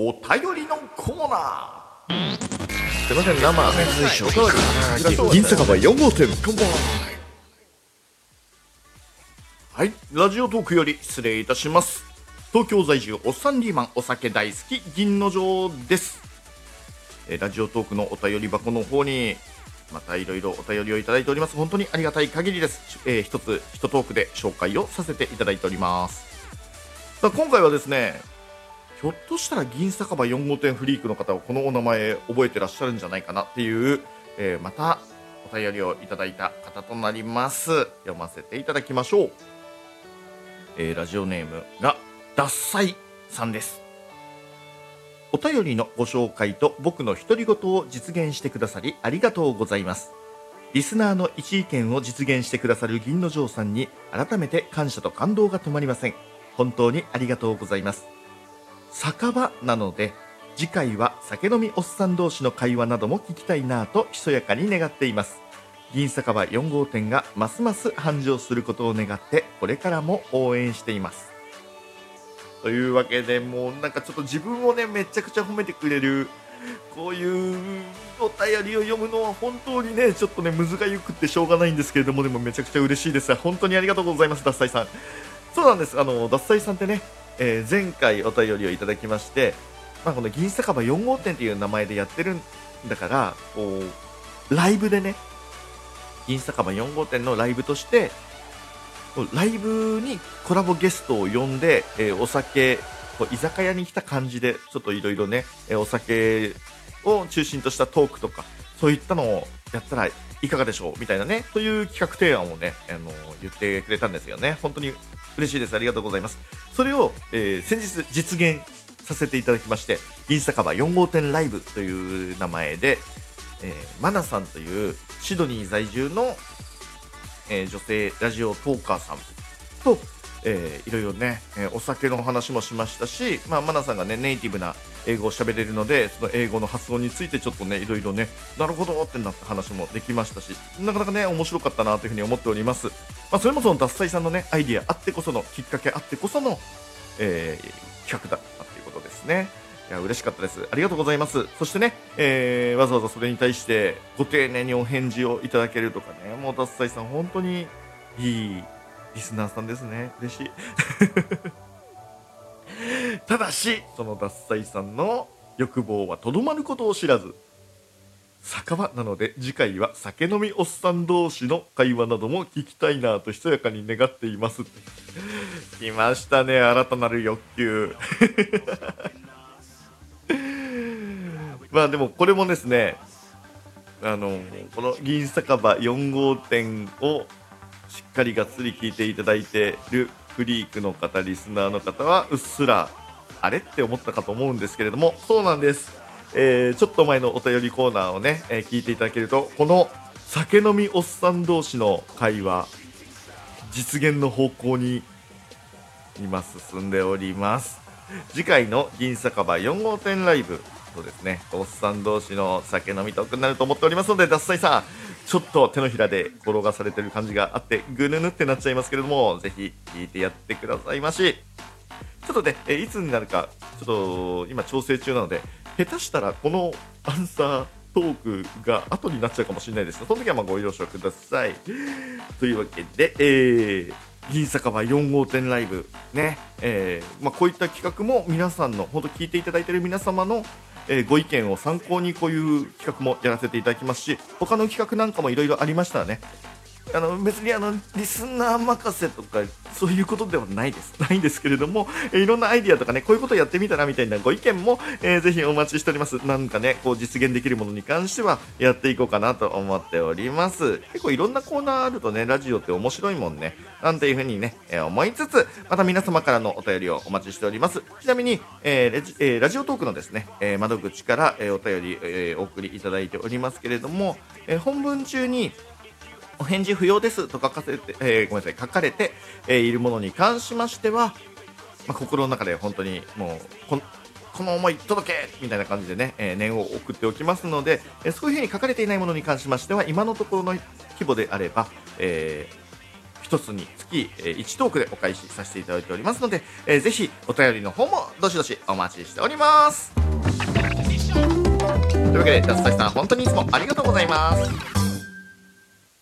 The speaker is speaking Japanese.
お便りのコーナすいません生ー銀酒場4号店乾杯。はいラジオトークより失礼いたします。東京在住おっさんリーマンお酒大好き銀の城です。えーラジオトークのお便り箱の方にまたいろいろお便りをいただいております。本当にありがたい限りです、えー一つ一トークで紹介をさせていただいております。さあ今回はですねひょっとしたら銀酒場4号店フリークの方はこのお名前覚えてらっしゃるんじゃないかなっていう、えーまたお便りをいただいた方となります。読ませていただきましょう、えーラジオネームが獺祭さんです。お便りのご紹介と僕の独り言を実現してくださりありがとうございます。リスナーの一意見を実現してくださる銀の城さんに改めて感謝と感動が止まりません。本当にありがとうございます。酒場なので次回は酒飲みおっさん同士の会話なども聞きたいなぁとひそやかに願っています。銀酒場4号店がますます繁盛することを願ってこれからも応援しています。というわけでもうなんかちょっと自分をねめちゃくちゃ褒めてくれるこういうお便りを読むのは本当にねちょっとねむずがゆくってしょうがないんですけれどもでもめちゃくちゃ嬉しいです。本当にありがとうございます脱菜さん。そうなんです。あの脱菜さんってね、えー前回お便りをいただきまして、まあ、この銀酒場4号店っていう名前でやってるんだからこうライブでね銀酒場4号店のライブとしてライブにコラボゲストを呼んで、えーお酒居酒屋に来た感じでちょっといろいろね、えーお酒を中心としたトークとかそういったのをやったらいかがでしょう？みたいなねそういう企画提案をね、あの言ってくれたんですよね。本当に嬉しいです。ありがとうございます。それを、えー先日実現させていただきまして銀酒場4号店ライブという名前で、えーマナさんというシドニー在住のえー女性ラジオトーカーさんと、えーいろいろね、えお酒のお話もしましたし、まあ、マナさんがねネイティブな英語を喋れるのでその英語の発音についてちょっとねいろいろねなるほどってなった話もできましたしなかなかね面白かったなというふうに思っております、まあ、それもその脱菜さんのねアイディアあってこそのきっかけあってこその、えー企画だったということですね。いや嬉しかったです。ありがとうございます。そしてね、えーわざわざそれに対してご丁寧にお返事をいただけるとかねもう脱菜さん本当にいいリスナーさんですね。嬉しい。ただしその脱菜さんの欲望はとどまることを知らず酒場なので次回は酒飲みおっさん同士の会話なども聞きたいなとひそやかに願っています。来ましたね新たなる欲求。まあでもこれもですねあのこの銀酒場4号店をしっかりがっつり聞いていただいてるフリークの方リスナーの方はうっすらあれ？って思ったかと思うんですけれ？どもそうなんです、えーちょっと前のお便りコーナーをね、えー聞いていただけるとこの酒飲みおっさん同士の会話実現の方向に今進んでおります次回の銀酒場4号店ライブそうですねおっさん同士の酒飲みトークになると思っておりますので脱菜さんちょっと手のひらで転がされ？てる感じがあってぐぬぬってなっちゃいますけれ？どもぜひ聞いてやってくださいましちょっとね、えいつになるかちょっと今調整中なので下手したらこのアンサートークが後になっちゃうかもしれないですその時はまご了承ください。というわけで、えー銀酒場4号店ライブね、えーまあ、こういった企画も皆さんの本当聞いていただいている皆様の、えーご意見を参考にこういう企画もやらせていただきますし他の企画なんかもいろいろありましたらねあの別にあのリスナー任せとかそういうことではないです。ないんですけれども、えーいろんなアイディアとかねこういうことやってみたらみたいなご意見も、えーぜひお待ちしております。なんかねこう実現できるものに関してはやっていこうかなと思っております。結構いろんなコーナーあるとねラジオって面白いもんね。なんていうふうにね、えー思いつつまた皆様からのお便りをお待ちしております。ちなみに、えーレジえーラジオトークのですね、え窓口から、えお便り、えお送りいただいておりますけれども、え本文中にお返事不要ですと書かせて、えーごめんなさい、書かれて、えいるものに関しましては、まあ、心の中で本当にもうこ、この思い届けみたいな感じでね、えー念を送っておきますので、えそういうふうに書かれていないものに関しましては、今のところの規模であれば、えー1つにつき、え1トークでお返しさせていただいておりますので、えーぜひお便りの方もどしどしお待ちしております。というわけで、ダスサシさん本当にいつもありがとうございます。